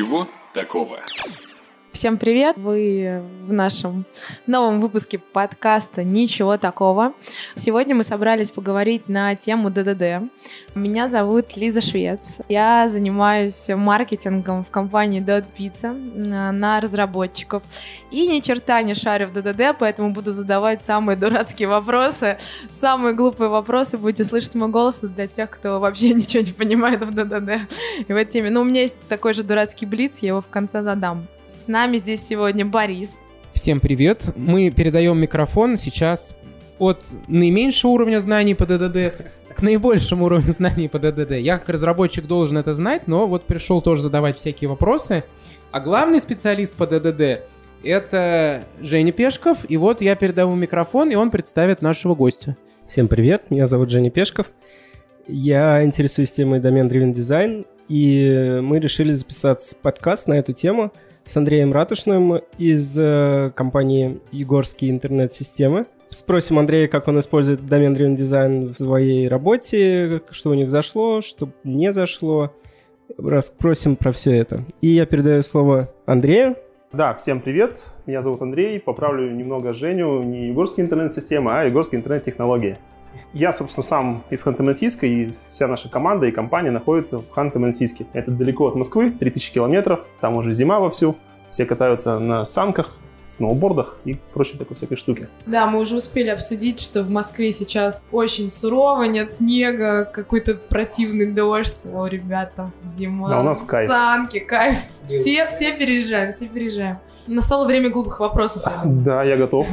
Ничего такого. Всем привет! Вы в нашем новом выпуске подкаста «Ничего такого». Сегодня мы собрались поговорить на тему ДДД. Меня зовут Лиза Швец. Я занимаюсь маркетингом в компании Dot Pizza на разработчиков. И ни черта не шарю в ДДД, поэтому буду задавать самые дурацкие вопросы, самые глупые вопросы. Будете слышать мой голос для тех, кто вообще ничего не понимает в ДДД и в этой теме. Но у меня есть такой же дурацкий блиц, я его в конце задам. С нами здесь сегодня Борис. Всем привет. Мы передаем микрофон сейчас от наименьшего уровня знаний по ДДД к наибольшему уровню знаний по ДДД. Я как разработчик должен это знать, но вот пришел тоже задавать всякие вопросы. А главный специалист по ДДД это Женя Пешков. И вот я передаю микрофон, и он представит нашего гостя. Всем привет, меня зовут Женя Пешков. Я интересуюсь темой домен Driven Design, и мы решили записать подкаст на эту тему – с Андреем Ратушным из э, компании Егорские интернет-системы. Спросим Андрея, как он использует домен Driven Design в своей работе, что у них зашло, что не зашло. Расспросим про все это. И я передаю слово Андрею. Да, всем привет. Меня зовут Андрей. Поправлю немного Женю. Не Егорские интернет-системы, а Егорские интернет-технологии. Я, собственно, сам из Ханты-Мансийска, и вся наша команда и компания находится в Ханты-Мансийске. Это далеко от Москвы, 3000 километров, там уже зима вовсю, все катаются на санках, сноубордах и прочей такой всякой штуки. Да, мы уже успели обсудить, что в Москве сейчас очень сурово, нет снега, какой-то противный дождь. О, ребята, зима. А у нас кайф. Санки, кайф. Все, все переезжаем, все переезжаем. Настало время глупых вопросов. Да, я готов.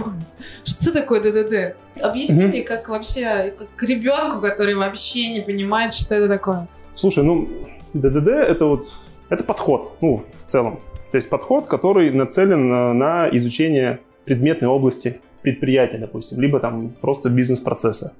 Что такое ДДД? Объясни мне, как вообще, как ребенку, который вообще не понимает, что это такое. Слушай, ну, ДДД это вот, это подход, ну, в целом. То есть подход, который нацелен на, на изучение предметной области предприятия, допустим, либо там просто бизнес-процесса.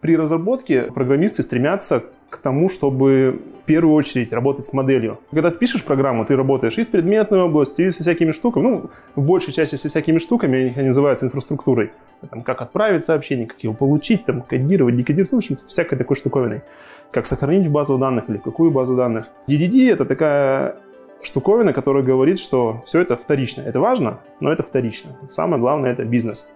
При разработке программисты стремятся к тому, чтобы в первую очередь работать с моделью. Когда ты пишешь программу, ты работаешь и с предметной областью, и со всякими штуками. Ну, в большей части со всякими штуками, они называются инфраструктурой. Там, как отправить сообщение, как его получить, там, кодировать, декодировать, ну, в общем, всякой такой штуковиной. Как сохранить в базу данных или в какую базу данных. DDD — это такая штуковина, которая говорит, что все это вторично. Это важно, но это вторично. Самое главное — это бизнес.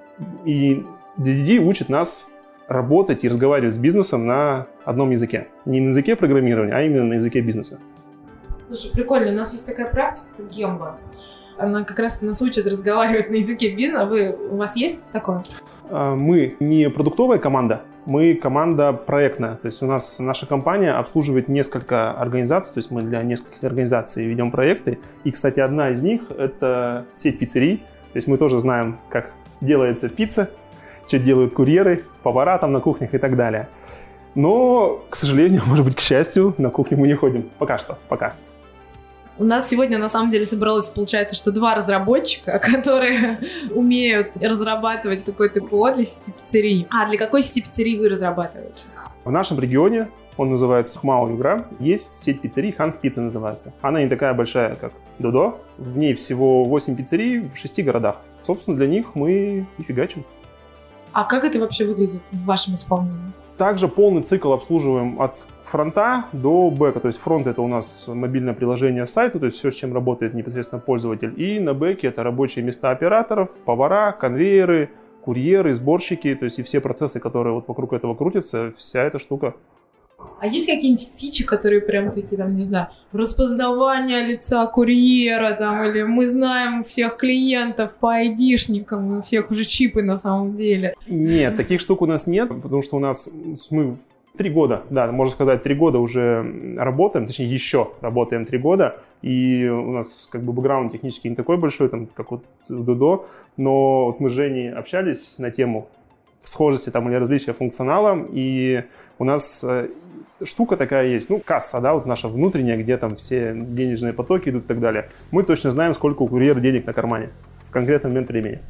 И DDD учит нас работать и разговаривать с бизнесом на одном языке. Не на языке программирования, а именно на языке бизнеса. Слушай, прикольно. У нас есть такая практика, как Гемба. Она как раз нас учит разговаривать на языке бизнеса. Вы, у вас есть такое? А, мы не продуктовая команда, мы команда проектная. То есть у нас наша компания обслуживает несколько организаций, то есть мы для нескольких организаций ведем проекты. И, кстати, одна из них — это сеть пиццерий. То есть мы тоже знаем, как делается пицца, что делают курьеры, повара там на кухнях и так далее. Но, к сожалению, может быть, к счастью, на кухню мы не ходим. Пока что, пока. У нас сегодня на самом деле собралось, получается, что два разработчика, которые умеют разрабатывать какой-то код для сети пиццерий. А для какой сети пиццерий вы разрабатываете? В нашем регионе, он называется Хмау Югра, есть сеть пиццерий, Ханс Пицца называется. Она не такая большая, как Дудо. В ней всего 8 пиццерий в 6 городах. Собственно, для них мы и фигачим. А как это вообще выглядит в вашем исполнении? Также полный цикл обслуживаем от фронта до бэка. То есть фронт это у нас мобильное приложение сайта, то есть все, с чем работает непосредственно пользователь. И на бэке это рабочие места операторов, повара, конвейеры, курьеры, сборщики, то есть и все процессы, которые вот вокруг этого крутятся, вся эта штука а есть какие-нибудь фичи, которые прям такие, там, не знаю, распознавание лица курьера, там, или мы знаем всех клиентов по айдишникам, у всех уже чипы на самом деле? Нет, таких штук у нас нет, потому что у нас мы три года, да, можно сказать, три года уже работаем, точнее, еще работаем три года, и у нас как бы бэкграунд технический не такой большой, там, как вот Дудо, но вот мы с Женей общались на тему схожести там или различия функционала, и у нас э, штука такая есть, ну, касса, да, вот наша внутренняя, где там все денежные потоки идут и так далее. Мы точно знаем, сколько у курьера денег на кармане в конкретный момент времени.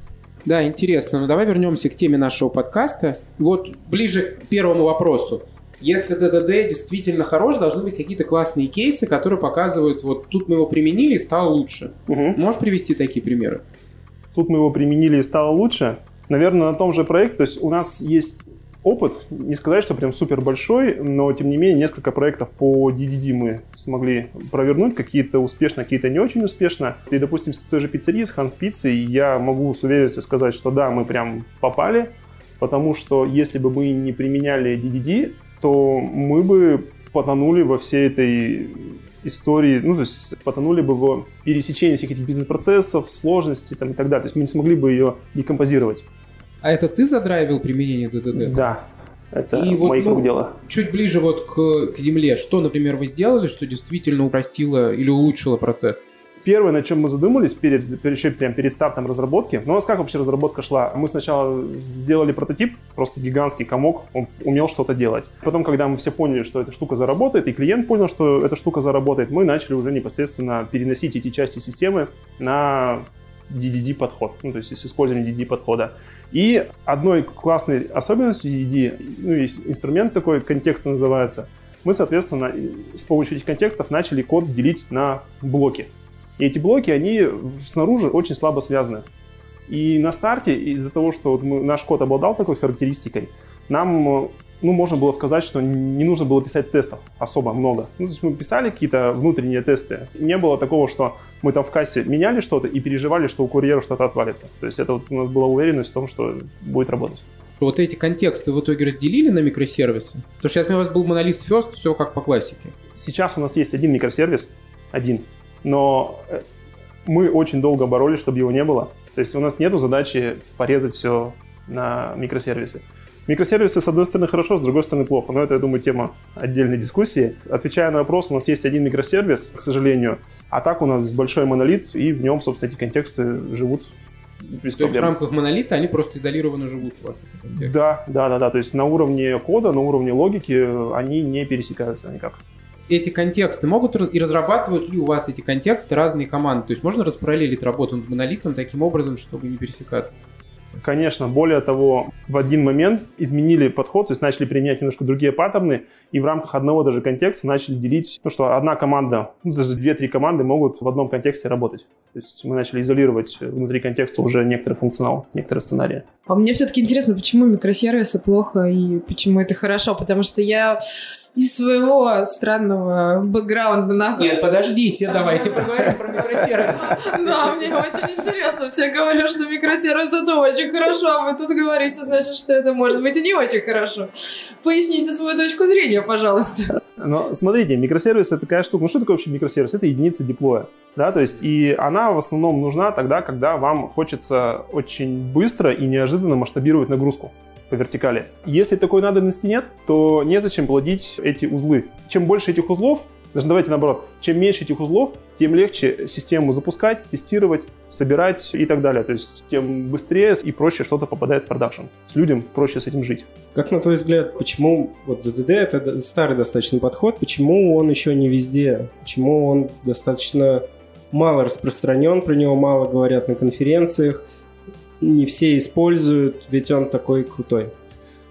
Да, интересно. Ну, давай вернемся к теме нашего подкаста. Вот ближе к первому вопросу. Если ДДД действительно хорош, должны быть какие-то классные кейсы, которые показывают, вот тут мы его применили и стало лучше. Угу. Можешь привести такие примеры? Тут мы его применили и стало лучше. Наверное, на том же проекте, то есть у нас есть опыт, не сказать, что прям супер большой, но тем не менее несколько проектов по DDD мы смогли провернуть, какие-то успешно, какие-то не очень успешно. И, допустим, с той же пиццерии, с Hans Pizza, я могу с уверенностью сказать, что да, мы прям попали, потому что если бы мы не применяли DDD, то мы бы потонули во всей этой истории, ну, то есть потонули бы в пересечении всех этих бизнес-процессов, сложностей там, и так далее. То есть мы не смогли бы ее декомпозировать. А это ты задрайвил применение ДДД? Да, это И вот, моих ну, рук дело. Чуть ближе вот к, к земле. Что, например, вы сделали, что действительно упростило или улучшило процесс? Первое, на чем мы задумались перед, перед, еще прям перед стартом разработки, ну у нас как вообще разработка шла? Мы сначала сделали прототип, просто гигантский комок, он умел что-то делать. Потом, когда мы все поняли, что эта штука заработает, и клиент понял, что эта штука заработает, мы начали уже непосредственно переносить эти части системы на DDD подход, ну, то есть с использованием DDD подхода. И одной классной особенностью DDD, ну, есть инструмент такой, контекст называется, мы, соответственно, с помощью этих контекстов начали код делить на блоки. И эти блоки, они снаружи очень слабо связаны. И на старте, из-за того, что вот мы, наш код обладал такой характеристикой, нам ну, можно было сказать, что не нужно было писать тестов особо много. Ну, то есть мы писали какие-то внутренние тесты. Не было такого, что мы там в кассе меняли что-то и переживали, что у курьера что-то отвалится. То есть это вот у нас была уверенность в том, что будет работать. Вот эти контексты в итоге разделили на микросервисы? Потому что я у вас был монолист first, все как по классике. Сейчас у нас есть один микросервис, один, но э, мы очень долго боролись, чтобы его не было. То есть у нас нет задачи порезать все на микросервисы. Микросервисы, с одной стороны, хорошо, с другой стороны, плохо. Но это, я думаю, тема отдельной дискуссии. Отвечая на вопрос, у нас есть один микросервис, к сожалению, а так у нас большой монолит, и в нем, собственно, эти контексты живут без То есть в проблем. рамках монолита они просто изолированно живут у вас. Да, да, да, да. То есть на уровне кода, на уровне логики они не пересекаются никак. Эти контексты могут и разрабатывают ли у вас эти контексты разные команды? То есть можно распараллелить работу над монолитом таким образом, чтобы не пересекаться? Конечно, более того, в один момент изменили подход, то есть начали применять немножко другие паттерны, и в рамках одного даже контекста начали делить, ну что одна команда, ну даже две-три команды могут в одном контексте работать. То есть мы начали изолировать внутри контекста уже некоторый функционал, некоторые сценарии. А мне все-таки интересно, почему микросервисы плохо и почему это хорошо, потому что я из своего странного бэкграунда нахуй. Нет, подождите, давайте поговорим про микросервис. Да, мне очень интересно. Все говорят, что микросервис это очень хорошо, а вы тут говорите, значит, что это может быть и не очень хорошо. Поясните свою точку зрения, пожалуйста. Но смотрите, микросервис это такая штука. Ну что такое вообще микросервис? Это единица деплоя. Да, то есть и она в основном нужна тогда, когда вам хочется очень быстро и неожиданно масштабировать нагрузку по вертикали. Если такой надобности нет, то незачем плодить эти узлы. Чем больше этих узлов, даже давайте наоборот, чем меньше этих узлов, тем легче систему запускать, тестировать, собирать и так далее. То есть тем быстрее и проще что-то попадает в продакшн. С людям проще с этим жить. Как на твой взгляд, почему вот DDD это старый достаточно подход, почему он еще не везде, почему он достаточно мало распространен, про него мало говорят на конференциях, не все используют, ведь он такой крутой.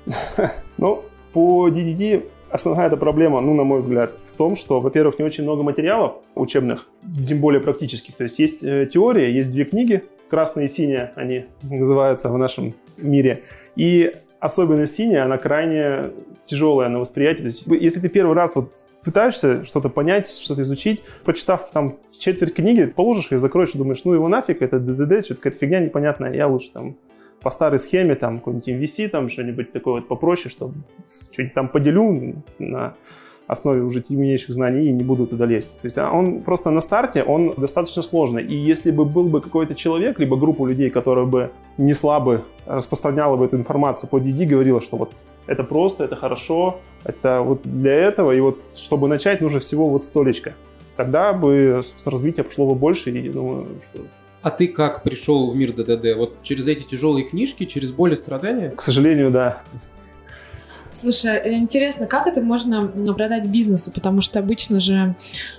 Ну, по DDD основная эта проблема, ну, на мой взгляд, в том, что, во-первых, не очень много материалов учебных, тем более практических. То есть есть э, теория, есть две книги, красная и синяя они называются в нашем мире. И особенно синяя, она крайне тяжелая на восприятие. То есть если ты первый раз вот пытаешься что-то понять, что-то изучить, прочитав там четверть книги, положишь ее, закроешь и думаешь, ну его нафиг, это ДДД, что-то какая-то фигня непонятная, я лучше там по старой схеме, там, какой-нибудь MVC, там, что-нибудь такое вот попроще, чтобы что-нибудь там поделю на основе уже темнейших знаний и не буду туда лезть. То есть а он просто на старте, он достаточно сложный. И если бы был бы какой-то человек, либо группа людей, которая бы не слабо распространяла бы эту информацию по DD, говорила, что вот это просто, это хорошо, это вот для этого, и вот чтобы начать, нужно всего вот столечко. Тогда бы развитие пошло бы больше, и думаю, что А ты как пришел в мир ДДД? Вот через эти тяжелые книжки, через боль и страдания? к сожалению, да. Слушай, э, интересно, как это можно продать бизнесу? Потому что обычно же,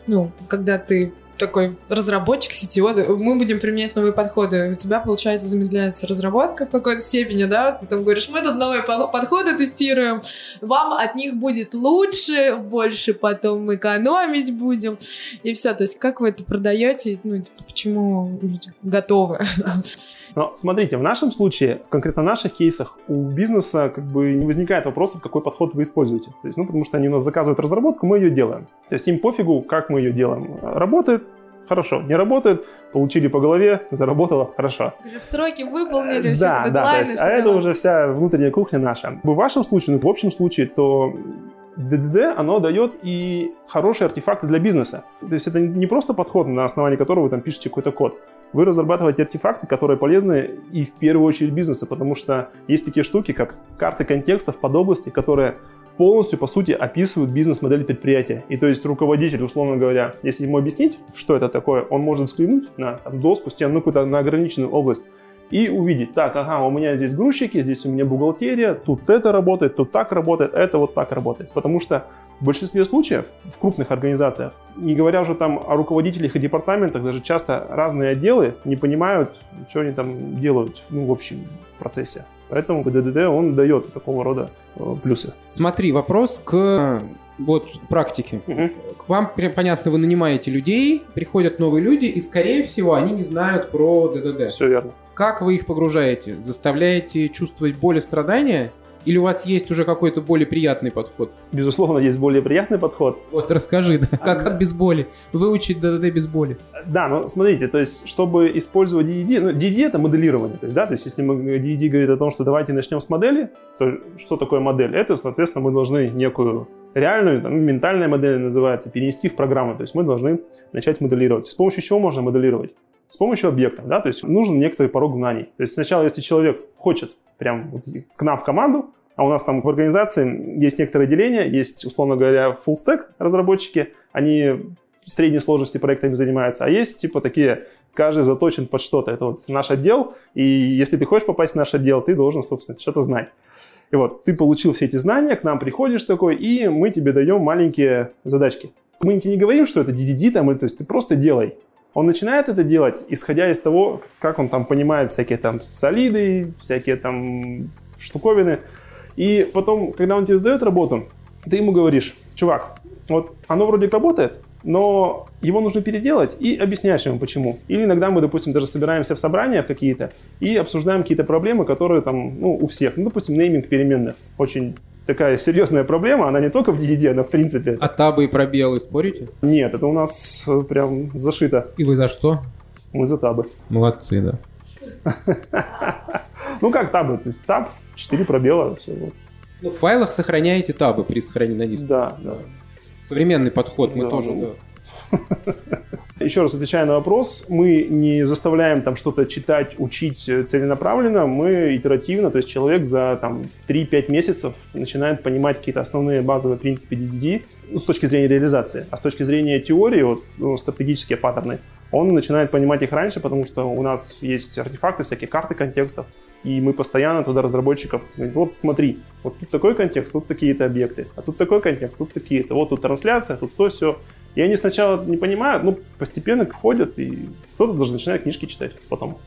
ну, когда ты такой разработчик, CTO, мы будем применять новые подходы. У тебя, получается, замедляется разработка в какой-то степени, да? Ты там говоришь, мы тут новые подходы тестируем, вам от них будет лучше, больше потом экономить будем, и все. То есть как вы это продаете? Ну, типа, почему люди готовы? Но смотрите, в нашем случае, конкретно в наших кейсах, у бизнеса как бы не возникает вопросов, какой подход вы используете. То есть, ну, потому что они у нас заказывают разработку, мы ее делаем. То есть им пофигу, как мы ее делаем. Работает, хорошо. Не работает, получили по голове, заработало, хорошо. В сроки выполнили, все Да, да, то есть, а это уже вся внутренняя кухня наша. В вашем случае, ну, в общем случае, то ДДД, оно дает и хорошие артефакты для бизнеса. То есть это не просто подход, на основании которого вы там пишете какой-то код. Вы разрабатываете артефакты, которые полезны и в первую очередь бизнесу, потому что есть такие штуки, как карты контекстов под области, которые полностью, по сути, описывают бизнес-модель предприятия. И то есть руководитель, условно говоря, если ему объяснить, что это такое, он может взглянуть на там, доску, стену, ну, какую-то на ограниченную область и увидеть, так, ага, у меня здесь грузчики, здесь у меня бухгалтерия, тут это работает, тут так работает, это вот так работает. Потому что в большинстве случаев в крупных организациях, не говоря уже там о руководителях и департаментах, даже часто разные отделы не понимают, что они там делают ну, в общем процессе. Поэтому ГДД, он дает такого рода э, плюсы. Смотри, вопрос к вот практике. Угу. К вам, понятно, вы нанимаете людей, приходят новые люди, и, скорее всего, они не знают про ДДД. Все верно. Как вы их погружаете? Заставляете чувствовать боль и страдания? Или у вас есть уже какой-то более приятный подход? Безусловно, есть более приятный подход. Вот, расскажи, да, как, как без боли? Выучить ДДД без боли. Да, ну смотрите, то есть, чтобы использовать DDD, ну, DDD это моделирование, то есть, да, то есть, если мы DDD говорит о том, что давайте начнем с модели, то что такое модель? Это, соответственно, мы должны некую реальную, там, ментальная модель называется, перенести в программу, то есть мы должны начать моделировать. С помощью чего можно моделировать? С помощью объектов, да, то есть нужен некоторый порог знаний. То есть сначала, если человек хочет прям вот к нам в команду, а у нас там в организации есть некоторые деления, есть, условно говоря, full stack разработчики, они средней сложности проектами занимаются, а есть типа такие, каждый заточен под что-то. Это вот наш отдел, и если ты хочешь попасть в наш отдел, ты должен, собственно, что-то знать. И вот ты получил все эти знания, к нам приходишь такой, и мы тебе даем маленькие задачки. Мы тебе не говорим, что это DDD там, то есть ты просто делай. Он начинает это делать, исходя из того, как он там понимает всякие там солиды, всякие там штуковины. И потом, когда он тебе сдает работу, ты ему говоришь, чувак, вот оно вроде работает, но его нужно переделать и объясняешь ему почему. Или иногда мы, допустим, даже собираемся в собрания какие-то и обсуждаем какие-то проблемы, которые там, ну, у всех. Ну, допустим, нейминг переменных. Очень такая серьезная проблема, она не только в DDD, она в принципе. А табы и пробелы спорите? Нет, это у нас э, прям зашито. И вы за что? Мы за табы. Молодцы, да. Ну как табы? То есть таб, 4 пробела. Ну, в файлах сохраняете табы при сохранении на диске. Да, да. Современный подход, мы тоже, ну, Еще раз отвечая на вопрос, мы не заставляем там что-то читать, учить э, целенаправленно, мы итеративно, то есть человек за там 3-5 месяцев начинает понимать какие-то основные базовые принципы DDD ну, с точки зрения реализации, а с точки зрения теории, вот, ну, стратегические паттерны, он начинает понимать их раньше, потому что у нас есть артефакты, всякие карты контекстов, и мы постоянно туда разработчиков говорим, вот смотри, вот тут такой контекст, тут такие-то объекты, а тут такой контекст, тут такие-то, вот тут трансляция, тут то, все. И они сначала не понимают, но постепенно входят, и кто-то даже начинает книжки читать потом.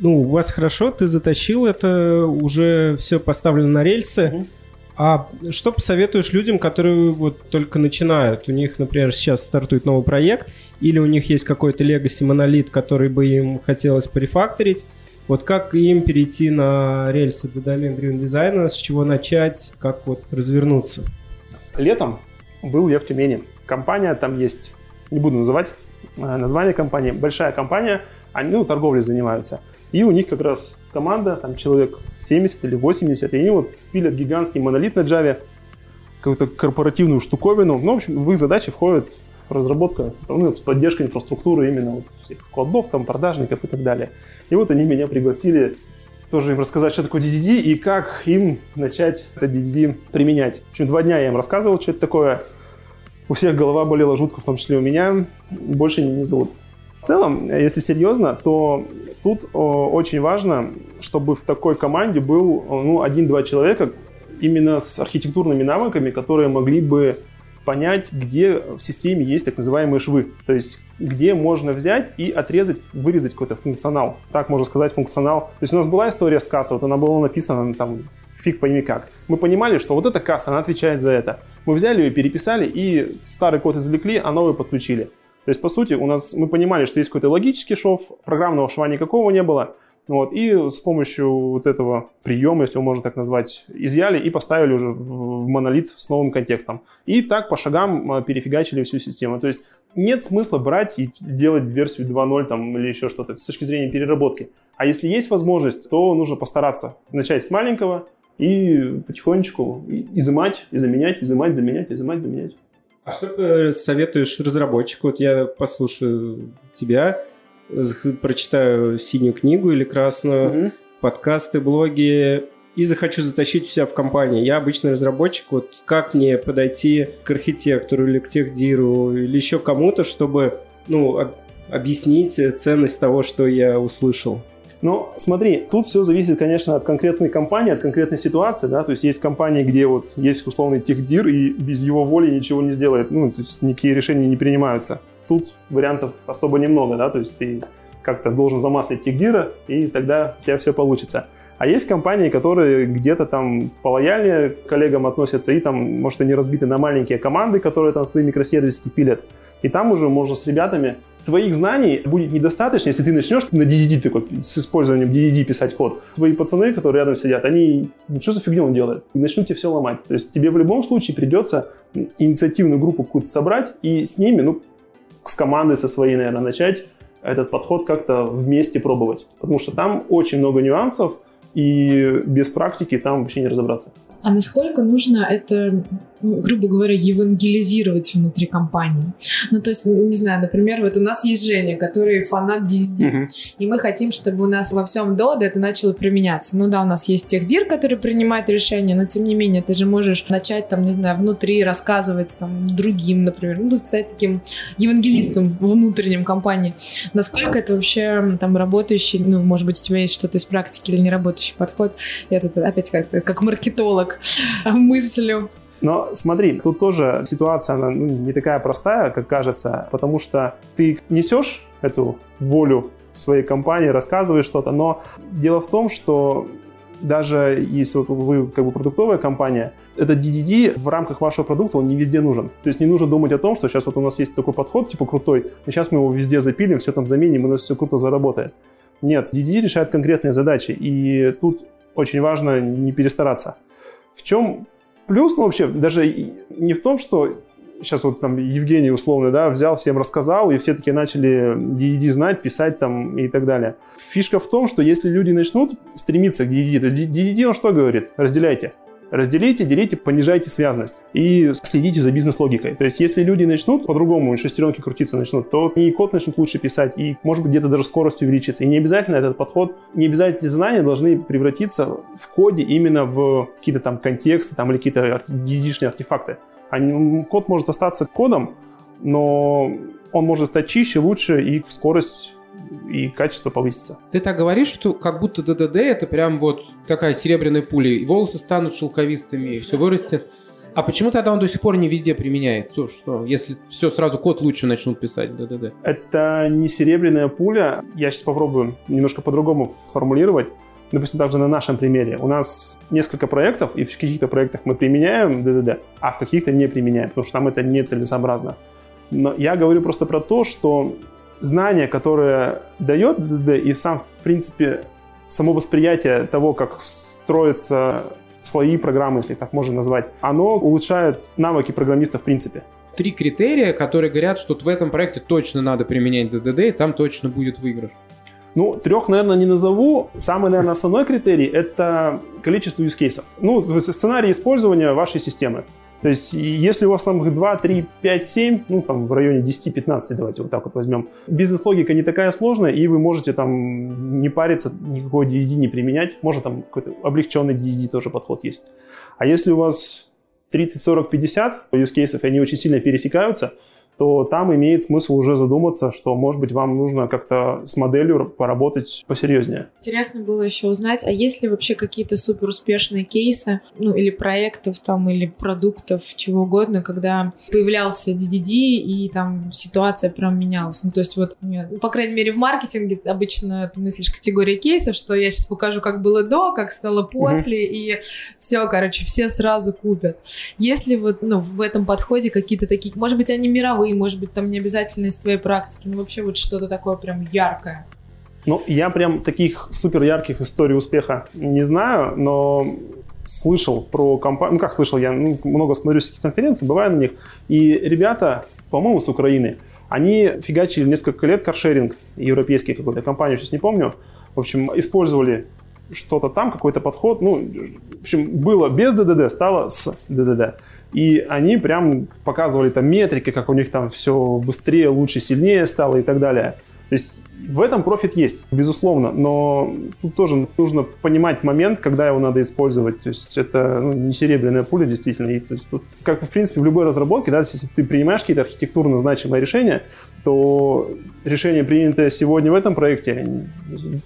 Ну, у вас хорошо, ты затащил это, уже все поставлено на рельсы. Угу. А что посоветуешь людям, которые вот только начинают? У них, например, сейчас стартует новый проект, или у них есть какой-то legacy монолит, который бы им хотелось порефакторить. Вот как им перейти на рельсы до домен Driven дизайна, с чего начать, как вот развернуться? Летом был я в Тюмени компания там есть, не буду называть э, название компании, большая компания, они ну, торговлей занимаются. И у них как раз команда, там человек 70 или 80, и они вот пилят гигантский монолит на Java, какую-то корпоративную штуковину. Ну, в общем, в их задачи входит разработка, ну, поддержка инфраструктуры именно вот всех складов, там, продажников и так далее. И вот они меня пригласили тоже им рассказать, что такое DDD и как им начать это DDD применять. В общем, два дня я им рассказывал, что это такое, у всех голова болела жутко, в том числе у меня, больше не, зовут. В целом, если серьезно, то тут очень важно, чтобы в такой команде был ну, один-два человека именно с архитектурными навыками, которые могли бы понять, где в системе есть так называемые швы. То есть, где можно взять и отрезать, вырезать какой-то функционал. Так можно сказать, функционал. То есть, у нас была история с кассой, вот она была написана там фиг пойми как. Мы понимали, что вот эта касса, она отвечает за это. Мы взяли ее, переписали и старый код извлекли, а новый подключили. То есть, по сути, у нас мы понимали, что есть какой-то логический шов, программного шва никакого не было. Вот, и с помощью вот этого приема, если его можно так назвать, изъяли и поставили уже в, монолит с новым контекстом. И так по шагам а, перефигачили всю систему. То есть нет смысла брать и делать версию 2.0 там, или еще что-то с точки зрения переработки. А если есть возможность, то нужно постараться начать с маленького и потихонечку изымать, заменять, изымать, заменять, изымать, заменять. А что ты советуешь разработчику? Вот я послушаю тебя, прочитаю синюю книгу или красную, угу. подкасты, блоги, и захочу затащить себя в компанию. Я обычный разработчик, вот как мне подойти к архитектору или к техдиру или еще кому-то, чтобы ну, объяснить ценность того, что я услышал? Ну, смотри, тут все зависит, конечно, от конкретной компании, от конкретной ситуации, да, то есть есть компании, где вот есть условный техдир, и без его воли ничего не сделает, ну, то есть никакие решения не принимаются. Тут вариантов особо немного, да, то есть ты как-то должен замаслить техдира, и тогда у тебя все получится. А есть компании, которые где-то там полояльнее к коллегам относятся, и там, может, они разбиты на маленькие команды, которые там свои микросервисики пилят. И там уже можно с ребятами твоих знаний будет недостаточно, если ты начнешь на DDD такой, с использованием DDD писать код. Твои пацаны, которые рядом сидят, они, ну что за фигню он делает? И начнут тебе все ломать. То есть тебе в любом случае придется инициативную группу какую-то собрать и с ними, ну, с командой со своей, наверное, начать этот подход как-то вместе пробовать. Потому что там очень много нюансов, и без практики там вообще не разобраться. А насколько нужно это, ну, грубо говоря, евангелизировать внутри компании? Ну, то есть, не знаю, например, вот у нас есть Женя, который фанат DD, угу. и мы хотим, чтобы у нас во всем Дода это начало применяться. Ну да, у нас есть техдир, который принимает решения, но тем не менее, ты же можешь начать там, не знаю, внутри рассказывать там другим, например, ну, стать таким евангелистом внутреннем компании. Насколько это вообще там работающий, ну, может быть, у тебя есть что-то из практики или не работающий подход? Я тут опять как, как маркетолог так мыслю. Но смотри, тут тоже ситуация она, ну, не такая простая, как кажется, потому что ты несешь эту волю в своей компании, рассказываешь что-то, но дело в том, что даже если вот вы как бы продуктовая компания, этот DDD в рамках вашего продукта, он не везде нужен. То есть не нужно думать о том, что сейчас вот у нас есть такой подход, типа крутой, и сейчас мы его везде запилим, все там заменим, у нас все круто заработает. Нет, DDD решает конкретные задачи, и тут очень важно не перестараться. В чем плюс, ну вообще, даже не в том, что сейчас вот там Евгений условно, да, взял, всем рассказал, и все таки начали DDD знать, писать там и так далее. Фишка в том, что если люди начнут стремиться к DDD, то есть DDD он что говорит? Разделяйте разделите, делите, понижайте связность и следите за бизнес-логикой. То есть, если люди начнут по-другому, шестеренки крутиться начнут, то и код начнут лучше писать, и, может быть, где-то даже скорость увеличится. И не обязательно этот подход, не обязательно знания должны превратиться в коде именно в какие-то там контексты там, или какие-то единичные артефакты. А код может остаться кодом, но он может стать чище, лучше, и скорость и качество повысится. Ты так говоришь, что как будто ДДД это прям вот такая серебряная пуля, и волосы станут шелковистыми, и все вырастет. А почему тогда он до сих пор не везде применяется? Что, что если все сразу код лучше начнут писать ДДД? Это не серебряная пуля. Я сейчас попробую немножко по-другому сформулировать. Допустим, также на нашем примере. У нас несколько проектов, и в каких-то проектах мы применяем ДДД, а в каких-то не применяем, потому что там это нецелесообразно. Но я говорю просто про то, что знание, которое дает ДДД, и сам, в принципе, само восприятие того, как строятся слои программы, если так можно назвать, оно улучшает навыки программиста в принципе. Три критерия, которые говорят, что в этом проекте точно надо применять ДДД, и там точно будет выигрыш. Ну, трех, наверное, не назову. Самый, наверное, основной критерий — это количество use cases. Ну, сценарий использования вашей системы. То есть, если у вас там их 2, 3, 5, 7, ну, там в районе 10-15, давайте вот так вот возьмем, бизнес-логика не такая сложная, и вы можете там не париться, никакой DDD не применять. Может, там какой-то облегченный DDD тоже подход есть. А если у вас 30, 40, 50 use и они очень сильно пересекаются, то там имеет смысл уже задуматься, что, может быть, вам нужно как-то с моделью поработать посерьезнее. Интересно было еще узнать, а есть ли вообще какие-то супер успешные кейсы, ну, или проектов там, или продуктов, чего угодно, когда появлялся DDD, и там ситуация прям менялась. Ну, то есть вот, нет, по крайней мере, в маркетинге обычно ты мыслишь категория кейсов, что я сейчас покажу, как было до, как стало после, mm-hmm. и все, короче, все сразу купят. Если вот, ну, в этом подходе какие-то такие, может быть, они мировые, может быть, там не обязательно из твоей практики, но вообще вот что-то такое прям яркое. Ну, я прям таких супер ярких историй успеха не знаю, но слышал про компанию, ну как слышал, я ну, много смотрю всяких конференций, бываю на них, и ребята, по-моему, с Украины, они фигачили несколько лет каршеринг, европейский какой-то компанию, сейчас не помню, в общем, использовали что-то там, какой-то подход, ну, в общем, было без ДДД, стало с ДДД. И они прям показывали там метрики, как у них там все быстрее, лучше, сильнее стало и так далее. То есть в этом профит есть, безусловно, но тут тоже нужно понимать момент, когда его надо использовать. То есть это ну, не серебряная пуля, действительно. И, то есть тут, как в принципе в любой разработке, да, если ты принимаешь какие-то архитектурно значимые решения, то решение, принятое сегодня в этом проекте,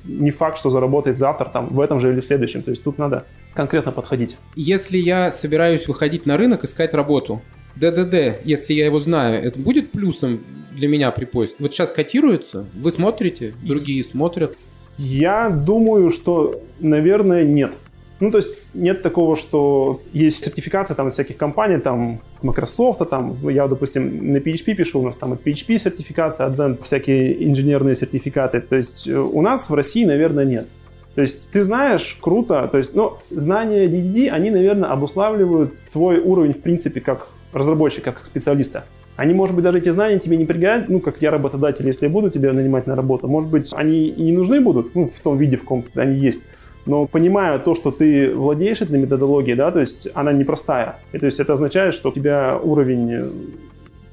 не факт, что заработает завтра, там, в этом же или в следующем. То есть тут надо конкретно подходить. Если я собираюсь выходить на рынок, искать работу, ДДД, если я его знаю, это будет плюсом для меня при поиске? Вот сейчас котируется, вы смотрите, другие смотрят. Я думаю, что, наверное, нет. Ну, то есть нет такого, что есть сертификация там всяких компаний, там Microsoft, там, я, допустим, на PHP пишу, у нас там от PHP сертификация, от Zen всякие инженерные сертификаты. То есть э, у нас в России, наверное, нет. То есть ты знаешь, круто, то есть, ну, знания DDD, они, наверное, обуславливают твой уровень, в принципе, как разработчика, как специалиста. Они, может быть, даже эти знания тебе не пригодятся, ну, как я работодатель, если я буду тебя нанимать на работу, может быть, они и не нужны будут, ну, в том виде, в каком они есть. Но понимая то, что ты владеешь этой методологией, да, то есть она непростая. И то есть это означает, что у тебя уровень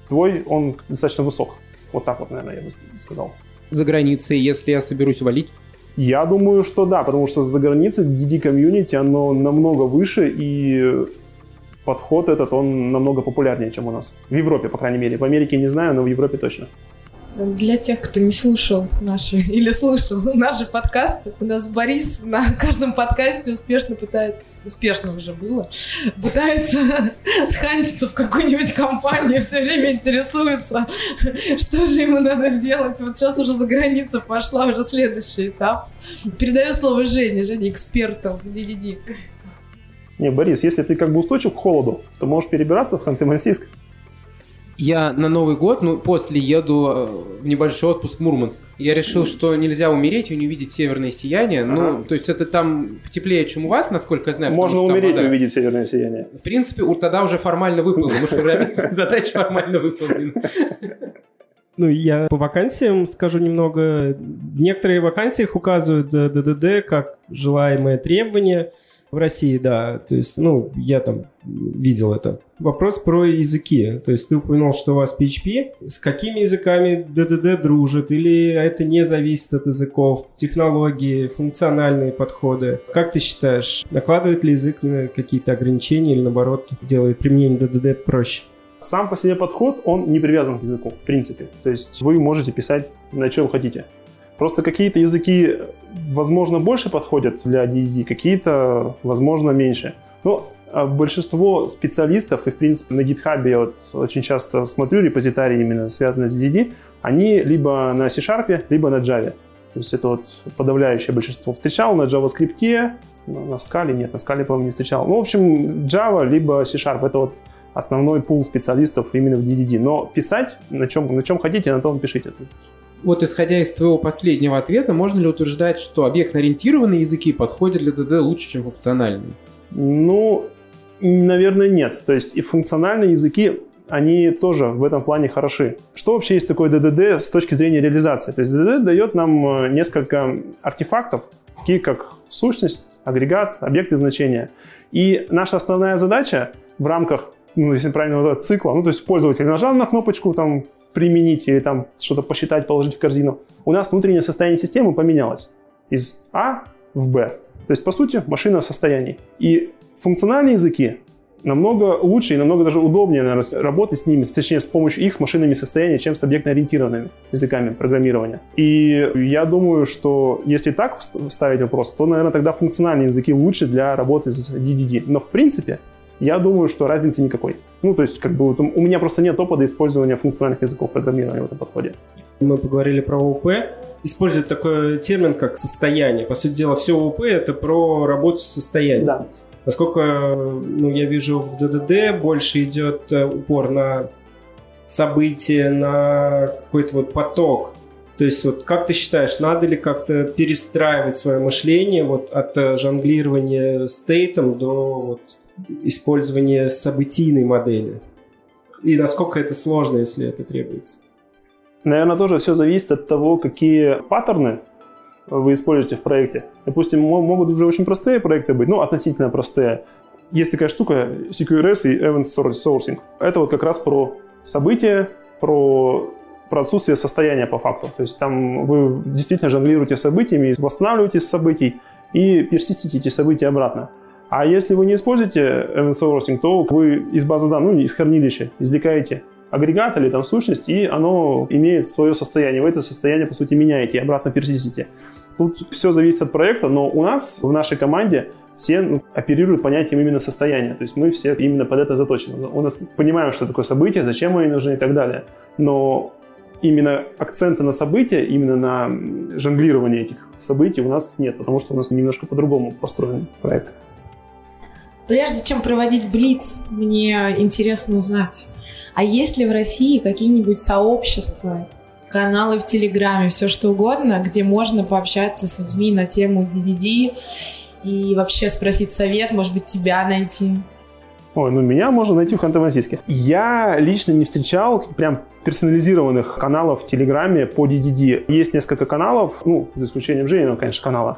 твой, он достаточно высок. Вот так вот, наверное, я бы сказал. За границей, если я соберусь валить? Я думаю, что да, потому что за границей DD-комьюнити, оно намного выше, и подход этот, он намного популярнее, чем у нас. В Европе, по крайней мере. В Америке не знаю, но в Европе точно. Для тех, кто не слушал наши или слушал наши подкасты, у нас Борис на каждом подкасте успешно пытается успешно уже было, пытается схантиться в какую-нибудь компанию, все время интересуется, что же ему надо сделать. Вот сейчас уже за границу пошла, уже следующий этап. Передаю слово Жене, Жене, эксперту в DDD. Не, Борис, если ты как бы устойчив к холоду, то можешь перебираться в Ханты-Мансийск. Я на Новый год, ну, после еду э, в небольшой отпуск в Мурманск. Я решил, что нельзя умереть и не увидеть северное сияние. Ну, ага. Ну, то есть это там теплее, чем у вас, насколько я знаю. Можно умереть и увидеть северное сияние. В принципе, тогда уже формально. Может, программистская задача формально выполнена. Ну, я по вакансиям скажу немного. В некоторых вакансиях указывают ДДД как желаемое требование – в России, да. То есть, ну, я там видел это. Вопрос про языки. То есть ты упомянул, что у вас PHP. С какими языками DDD дружит? Или это не зависит от языков? Технологии, функциональные подходы? Как ты считаешь, накладывает ли язык на какие-то ограничения или наоборот делает применение DDD проще? Сам по себе подход, он не привязан к языку, в принципе. То есть вы можете писать на чем хотите. Просто какие-то языки, возможно, больше подходят для DDD, какие-то, возможно, меньше. Но а большинство специалистов, и, в принципе, на GitHub я вот очень часто смотрю репозитарии именно связанные с DDD, они либо на C-Sharp, либо на Java. То есть это вот подавляющее большинство. Встречал на JavaScript, на Scala, нет, на Scala, по-моему, не встречал. Ну, в общем, Java либо C-Sharp, это вот основной пул специалистов именно в DDD. Но писать на чем, на чем хотите, на том пишите вот исходя из твоего последнего ответа, можно ли утверждать, что объектно-ориентированные языки подходят для ДД лучше, чем функциональные? Ну, наверное, нет. То есть и функциональные языки, они тоже в этом плане хороши. Что вообще есть такое ДДД с точки зрения реализации? То есть ДДД дает нам э, несколько артефактов, такие как сущность, агрегат, объекты значения. И наша основная задача в рамках, ну, если правильно назвать, цикла, ну, то есть пользователь нажал на кнопочку, там, применить или там что-то посчитать, положить в корзину, у нас внутреннее состояние системы поменялось из А в Б. То есть, по сути, машина состояний. И функциональные языки, намного лучше и намного даже удобнее наверное, работать с ними, точнее с помощью их с машинными состояниями, чем с объектно-ориентированными языками программирования. И я думаю, что если так ставить вопрос, то, наверное, тогда функциональные языки лучше для работы с DDD. Но в принципе, я думаю, что разницы никакой. Ну, то есть, как бы, у меня просто нет опыта использования функциональных языков программирования в этом подходе. Мы поговорили про ООП. Используют такой термин, как состояние. По сути дела, все ООП — это про работу с состоянием. Да. Насколько ну, я вижу, в ДДД больше идет э, упор на события, на какой-то вот поток. То есть вот как ты считаешь, надо ли как-то перестраивать свое мышление вот от э, жонглирования стейтом до вот использования событийной модели? И насколько это сложно, если это требуется? Наверное, тоже все зависит от того, какие паттерны вы используете в проекте. Допустим, могут уже очень простые проекты быть, ну, относительно простые. Есть такая штука CQRS и Event Sourcing. Это вот как раз про события, про, про отсутствие состояния по факту. То есть там вы действительно жонглируете событиями, восстанавливаете событий и персистите эти события обратно. А если вы не используете event sourcing, то вы из базы данных, ну, из хранилища извлекаете агрегат или там сущность, и оно имеет свое состояние. Вы это состояние, по сути, меняете и обратно персистите. Тут все зависит от проекта, но у нас в нашей команде все ну, оперируют понятием именно состояния. То есть мы все именно под это заточены. У нас понимаем, что такое событие, зачем они нужны и так далее. Но именно акцента на события, именно на жонглирование этих событий у нас нет, потому что у нас немножко по-другому построен проект. Прежде чем проводить Блиц, мне интересно узнать, а есть ли в России какие-нибудь сообщества, каналы в Телеграме, все что угодно, где можно пообщаться с людьми на тему DDD и вообще спросить совет, может быть, тебя найти? Ой, ну меня можно найти в Ханты-Мансийске. Я лично не встречал прям персонализированных каналов в Телеграме по DDD. Есть несколько каналов, ну, за исключением Жениного, конечно, канала.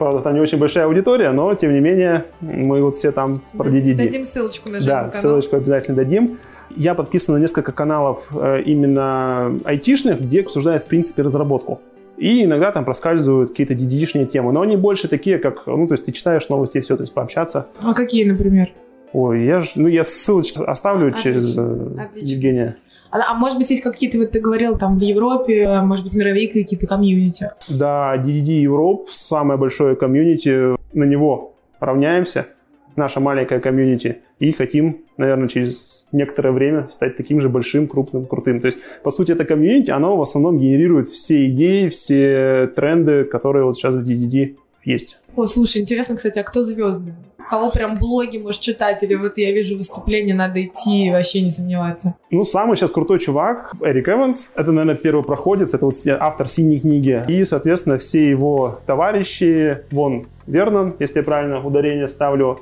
Правда, там не очень большая аудитория, но, тем не менее, мы вот все там про DDD. Дадим ссылочку на Да, канал. ссылочку обязательно дадим. Я подписан на несколько каналов э, именно айтишных, где обсуждают, в принципе, разработку. И иногда там проскальзывают какие-то DDD-шные темы. Но они больше такие, как, ну, то есть ты читаешь новости и все, то есть пообщаться. А какие, например? Ой, я ж, ну, я ссылочку оставлю Отлично. через э, Отлично. Евгения. А, а может быть, есть какие-то, вот ты говорил, там в Европе, может быть, мировые какие-то комьюнити? Да, DDD Europe, самое большое комьюнити, на него равняемся, наша маленькая комьюнити, и хотим, наверное, через некоторое время стать таким же большим, крупным, крутым. То есть, по сути, это комьюнити, оно в основном генерирует все идеи, все тренды, которые вот сейчас в DDD есть. О, слушай, интересно, кстати, а кто звезды? кого прям блоги можешь читать, или вот я вижу выступление, надо идти и вообще не сомневаться? Ну, самый сейчас крутой чувак, Эрик Эванс, это, наверное, первый проходец, это вот автор «Синей книги», и, соответственно, все его товарищи, вон Вернон, если я правильно ударение ставлю,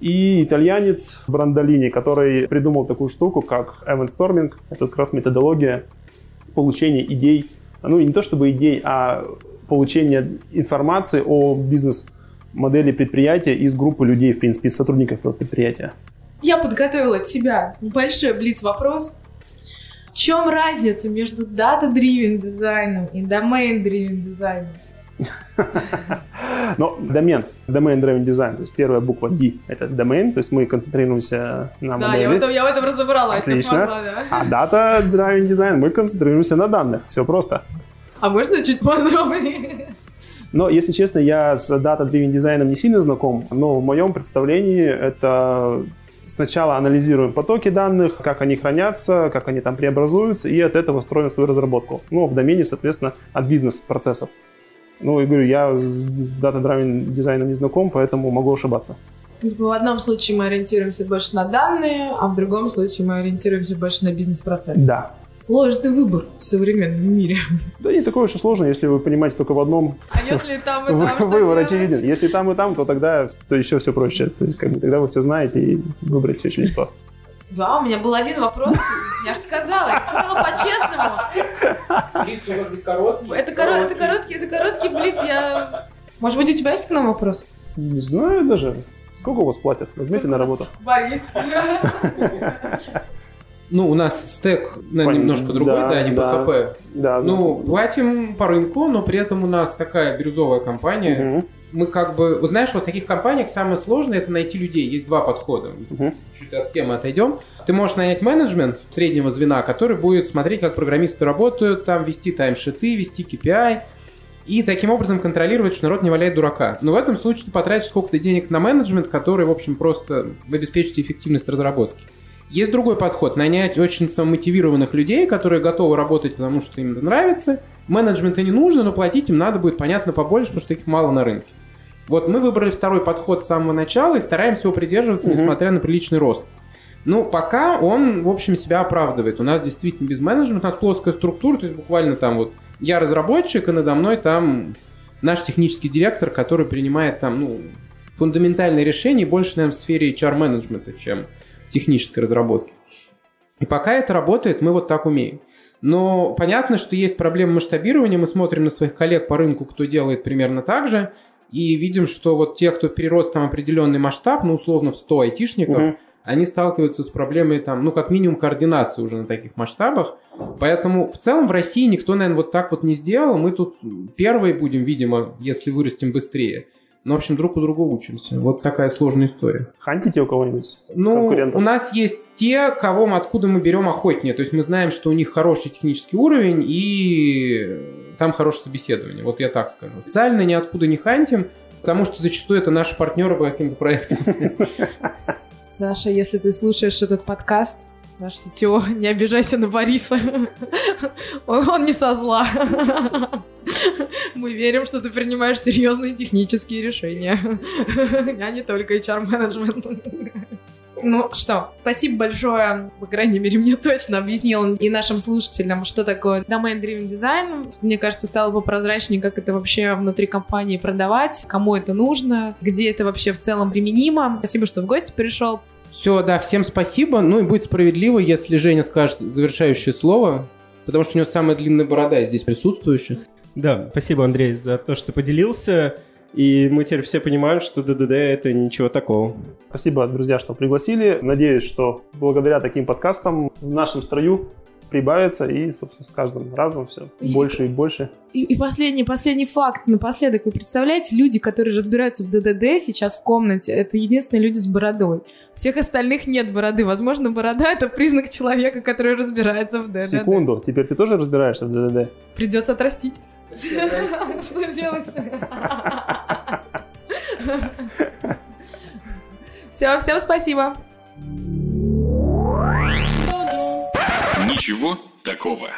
и итальянец Брандолини, который придумал такую штуку, как Эван Сторминг, это как раз методология получения идей, ну, не то чтобы идей, а получения информации о бизнес модели предприятия из группы людей, в принципе, из сотрудников этого предприятия. Я подготовила от тебя большой блиц-вопрос. В чем разница между data-driven дизайном и domain-driven дизайном? Но домен, domain driven design, то есть первая буква D — это домен, то есть мы концентрируемся на модели. Да, я в этом, я в этом разобралась, Отлично. я смогла, да. А data driven design мы концентрируемся на данных, все просто. А можно чуть подробнее? Но, если честно, я с дата-дривен дизайном не сильно знаком, но в моем представлении это сначала анализируем потоки данных, как они хранятся, как они там преобразуются, и от этого строим свою разработку. Ну, в домене, соответственно, от бизнес-процессов. Ну, и говорю, я с дата-драйвен дизайном не знаком, поэтому могу ошибаться. В одном случае мы ориентируемся больше на данные, а в другом случае мы ориентируемся больше на бизнес-процесс. Да, Сложный выбор в современном мире. Да не такой уж и сложный, если вы понимаете только в одном. А если там и там, Выбор очевиден. Если там и там, то тогда то еще все проще. То есть, как бы, тогда вы все знаете и выбрать очень легко. Да, у меня был один вопрос. Я же сказала, я сказала по-честному. Блиц может быть короткий. Это, коро- это короткий, это короткий блиц. Я... Может быть, у тебя есть к нам вопрос? Не знаю даже. Сколько у вас платят? Возьмите на работу. Борис. Ну, у нас стек на немножко другой, да, да не да, PHP. Да, ну, платим по рынку, но при этом у нас такая бирюзовая компания. Угу. мы как бы... Вот знаешь, вот в таких компаниях самое сложное это найти людей. Есть два подхода. Мгм. Чуть от темы отойдем. Ты можешь нанять менеджмент среднего звена, который будет смотреть, как программисты работают, там вести таймшиты, вести KPI, и таким образом контролировать, что народ не валяет дурака. Но в этом случае ты потратишь сколько-то денег на менеджмент, который, в общем, просто обеспечит эффективность разработки. Есть другой подход. Нанять очень самомотивированных людей, которые готовы работать, потому что им это нравится. Менеджмента не нужно, но платить им надо будет, понятно, побольше, потому что таких мало на рынке. Вот мы выбрали второй подход с самого начала и стараемся его придерживаться, Мгм. несмотря на приличный рост. Ну, пока он, в общем, себя оправдывает. У нас действительно без менеджмента, у нас плоская структура, то есть буквально там вот я разработчик, и надо мной там наш технический директор, который принимает там, ну, фундаментальные решения, больше, наверное, в сфере HR-менеджмента, чем технической разработке. И пока это работает, мы вот так умеем. Но понятно, что есть проблема масштабирования. Мы смотрим на своих коллег по рынку, кто делает примерно так же, и видим, что вот те, кто перерос там определенный масштаб, ну, условно, в 100 айтишников, Мгм. они сталкиваются с проблемой там, ну, как минимум, координации уже на таких масштабах. Поэтому в целом в России никто, наверное, вот так вот не сделал. Мы тут первые будем, видимо, если вырастем быстрее. Но, в общем, друг у друга учимся. Вот такая сложная история. Хантите у кого-нибудь? Ну, у нас есть те, кого мы откуда мы берем охотнее. То есть мы знаем, что у них хороший технический уровень и там хорошее собеседование. Вот я так скажу. Специально ниоткуда не хантим, потому что зачастую это наши партнеры по каким-то проектам. Саша, если ты слушаешь этот подкаст, наш CTO, не обижайся на Бориса. Он не со зла. Мы верим, что ты принимаешь серьезные технические решения. А не только HR-менеджмент. Ну что, спасибо большое. По крайней мере, мне точно объяснил и нашим слушателям, что такое Domain Driven Design. Мне кажется, стало попрозрачнее, как это вообще внутри компании продавать, кому это нужно, где это вообще в целом применимо. Спасибо, что в гости пришел. Все, да, всем спасибо. Ну и будет справедливо, если Женя скажет завершающее слово, потому что у него самая длинная борода из здесь присутствующих. Да, спасибо, Андрей, за то, что поделился. И мы теперь все понимаем, что ДДД — это ничего такого. Спасибо, друзья, что пригласили. Надеюсь, что благодаря таким подкастам в нашем строю прибавится и, собственно, с каждым разом все И- больше и больше. И, и последний, последний факт напоследок. Вы представляете, люди, которые разбираются в ДДД сейчас в комнате, это единственные люди с бородой. Всех остальных нет бороды. Возможно, борода — это признак человека, который разбирается в ДДД. Секунду, теперь ты тоже разбираешься в ДДД? Придется отрастить. Что делать? Все, всем спасибо. Ничего такого.